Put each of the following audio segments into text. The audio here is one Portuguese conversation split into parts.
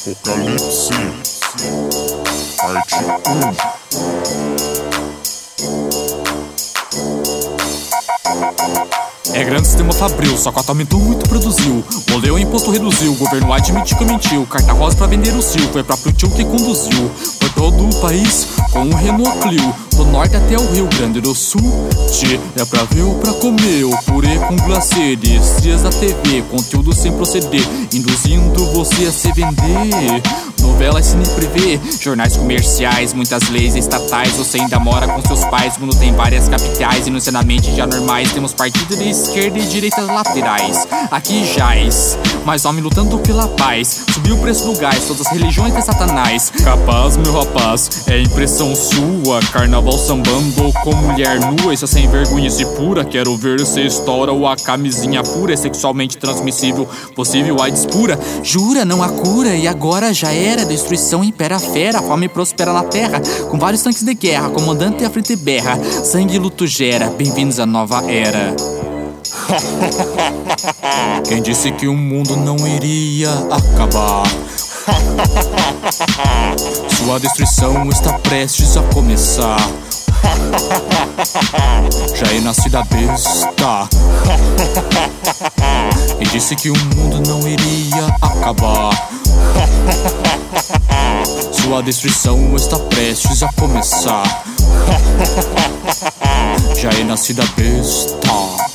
Apocalipse, parte 1. É grande sistema fabril, só cota aumentou muito produziu. Moleu imposto reduziu, o governo admitiu que mentiu. Carta rosa pra vender o sil, foi próprio tio que conduziu. Todo o país, com o Renault Clio. Do norte até o Rio Grande do Sul. Tchê, é pra ver ou pra comer. O purê com glacê, dias da TV. Conteúdo sem proceder, induzindo você a se vender. Novelas cine privê, jornais comerciais, muitas leis estatais. Você ainda mora com seus pais, o mundo tem várias capitais. E no cenamente já normais, temos partido de esquerda e direita laterais. Aqui jaz, mas homem lutando pela paz. Subiu o preço do gás, todas as religiões de satanás. Capaz, meu rapaz, é impressão sua. Carnaval sambando com mulher nua. Isso é sem vergonha e pura. Quero ver se estoura ou a camisinha pura. É sexualmente transmissível, possível AIDS pura. Jura, não há cura, e agora já era. Destruição impera a fera, fome prospera na terra. Com vários tanques de guerra, comandante à frente berra. Sangue e luto gera, bem-vindos à nova era. Quem disse que o mundo não iria acabar? Sua destruição está prestes a começar. Já é nascida besta. Quem disse que o mundo não iria acabar? Sua destruição está prestes a começar. Já é nascida besta.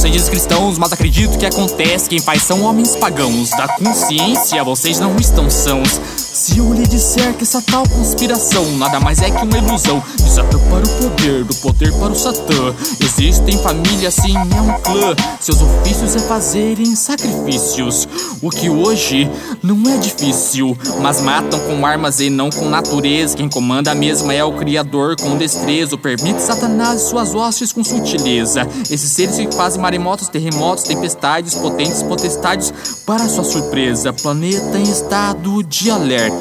De cristãos, mas acredito que acontece. Quem faz são homens pagãos. Da consciência, vocês não estão sãos. Se eu lhe disser que essa tal conspiração nada mais é que uma ilusão de Satã para o poder, do poder para o Satã. Existem famílias, sim, é um clã. Seus ofícios é fazerem sacrifícios. O que hoje não é difícil, mas matam com armas e não com natureza. Quem comanda a mesma é o Criador com desprezo. Permite Satanás e suas hostes com sutileza. Esses seres que fazem maremotos, terremotos, tempestades, potentes potestades. Para sua surpresa, planeta em estado de alerta.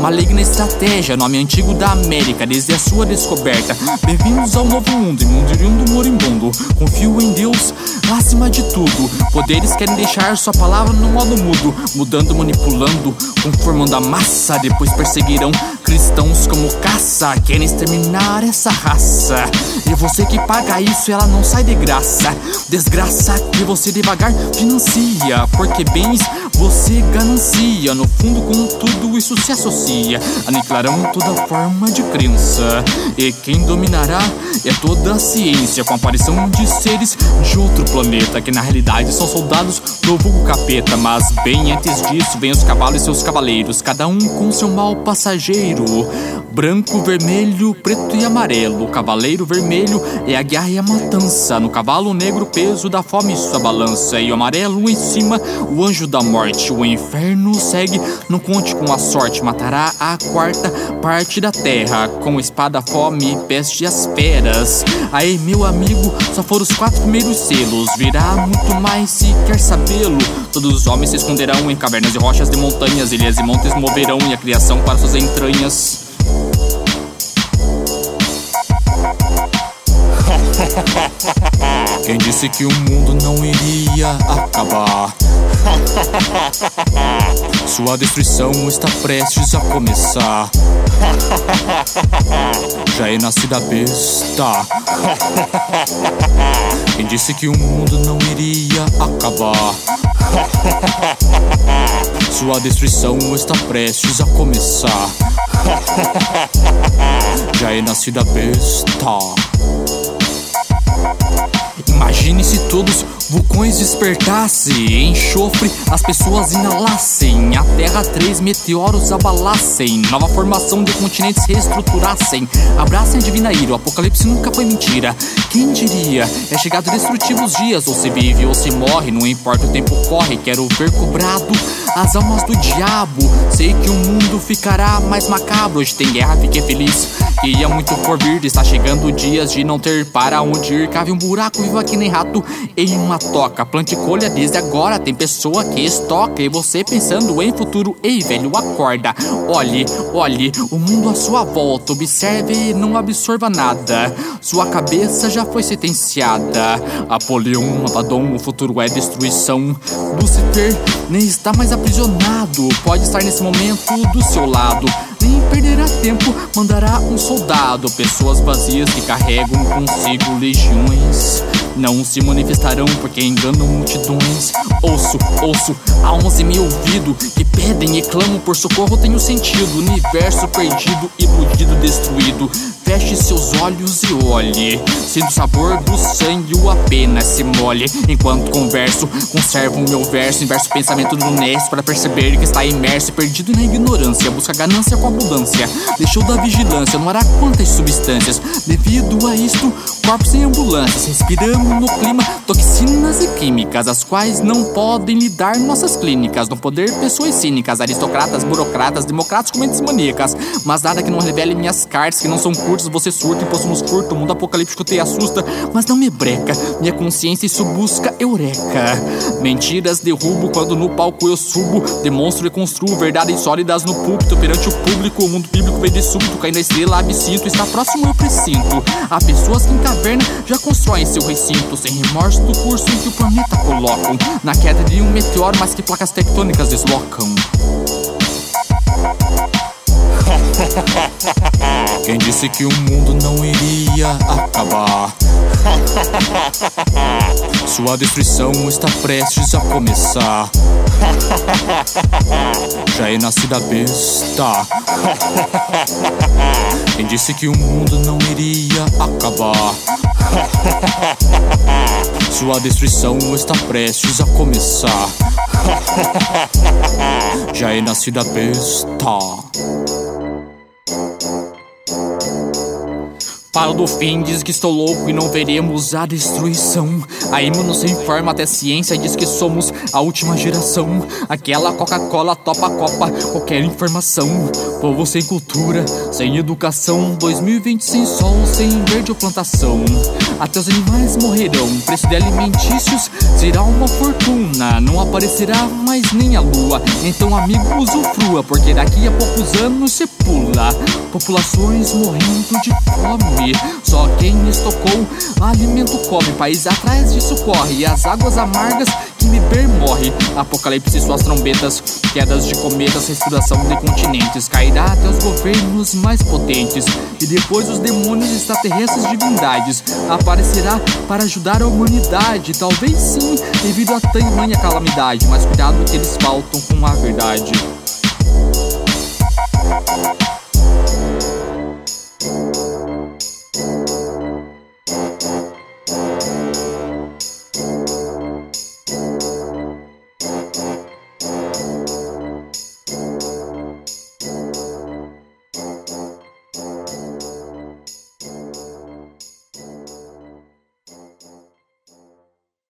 Maligna estratégia, nome antigo da América, desde a sua descoberta. Bem-vindos ao novo mundo, imundo do moribundo. Confio em Deus acima de tudo. Poderes querem deixar sua palavra no modo mudo, mudando, manipulando, conformando a massa. Depois perseguirão cristãos como caça, querem exterminar essa raça. E você que paga isso, ela não sai de graça. Desgraça que você devagar financia, porque bens você ganancia. No fundo, com tudo isso se associa. Aniquilarão toda forma de crença. E quem dominará é toda a ciência, com a aparição de seres de outro planeta, que na realidade são soldados do vulgo capeta. Mas bem antes disso, vem os cavalos e seus cavaleiros, cada um com seu mal passageiro. Branco, vermelho, preto e amarelo. Cavaleiro vermelho é a guerra e a matança. No cavalo negro, peso da fome sua balança. E o amarelo em cima, o anjo da morte. O inferno segue, não conte com a sorte. Matará a quarta parte da terra. Com espada, fome, peste e as feras. Aí, meu amigo, só foram os quatro primeiros selos. Virá muito mais se quer sabê-lo. Todos os homens se esconderão em cavernas e rochas de montanhas. Ilhas e montes moverão e a criação para suas entranhas. Quem disse que o mundo não iria acabar? Sua destruição está prestes a começar. Já é nascida besta. Quem disse que o mundo não iria acabar? Sua destruição está prestes a começar. Já é nascida besta. Imagine se todos vulcões despertassem, enxofre as pessoas inalassem, a Terra três meteoros abalassem, nova formação de continentes reestruturassem, abracem a divina ira, o apocalipse nunca foi mentira. Quem diria? É chegado destrutivos dias, ou se vive ou se morre, não importa o tempo corre, quero ver cobrado as almas do diabo. Sei que o mundo ficará mais macabro, hoje tem guerra, fiquei feliz. Ia muito por vir, está chegando dias de não ter para onde ir. Cave um buraco, vivo aqui que nem rato em uma toca. Plante colha desde agora, tem pessoa que estoca. E você pensando em futuro, ei velho, acorda. Olhe, olhe, o mundo à sua volta. Observe e não absorva nada. Sua cabeça já foi sentenciada. Apolion, Abaddon, o futuro é destruição. Lucifer nem está mais aprisionado. Pode estar nesse momento do seu lado nem perderá tempo, mandará um soldado. Pessoas vazias que carregam consigo legiões. Não se manifestarão porque enganam multidões. Ouço, ouço, almas em meu ouvido que pedem e clamam por socorro. Tenho sentido, universo perdido, iludido, destruído. Feche seus olhos e olhe. Sinto o sabor do sangue, o apenas se molhe. Enquanto converso, conservo o meu verso. Inverso pensamento do Ness para perceber que está imerso, perdido na ignorância. Busca ganância com abundância. Deixou da vigilância, não hará quantas substâncias. Devido a isto, corpos sem ambulâncias. Respiramos no clima toxinas e químicas, as quais não podem lidar nossas clínicas. No poder, pessoas cínicas, aristocratas, burocratas, democratas com mentes maníacas. Mas nada que não revele minhas cartas, que não são curtas, você surta, imposto nos curto. O mundo apocalíptico te assusta, mas não me breca. Minha consciência isso busca eureka. Mentiras derrubo quando no palco eu subo. Demonstro e construo verdades sólidas no púlpito perante o público. O mundo bíblico vem de súbito, caindo a estrela, absinto. Está próximo eu presinto. Há pessoas que em caverna já constroem seu recinto, sem remorso do curso em que o planeta colocam. Na queda de um meteoro, mas que placas tectônicas deslocam. Quem disse que o mundo não iria acabar? Sua destruição está prestes a começar. Já é nascida besta. Quem disse que o mundo não iria acabar? Sua destruição está prestes a começar. Já é nascida besta. Falo do fim, diz que estou louco e não veremos a destruição. A Imo nos informa até a ciência diz que somos a última geração. Aquela Coca-Cola topa a copa, qualquer informação. Povo sem cultura, sem educação. 2020 sem sol, sem verde ou plantação. Até os animais morrerão. Preço de alimentícios será uma fortuna. Não aparecerá mais nem a lua. Então, amigo, usufrua, porque daqui a poucos anos se pula. Populações morrendo de fome. Só quem estocou alimento come. País atrás disso corre. E as águas amargas que beber morre. Apocalipse suas trombetas, quedas de cometas, respiração de continentes. Cairá até os governos mais potentes. E depois os demônios extraterrestres divindades. Aparecerá para ajudar a humanidade. Talvez sim, devido a tamanha calamidade. Mas cuidado que eles faltam com a verdade.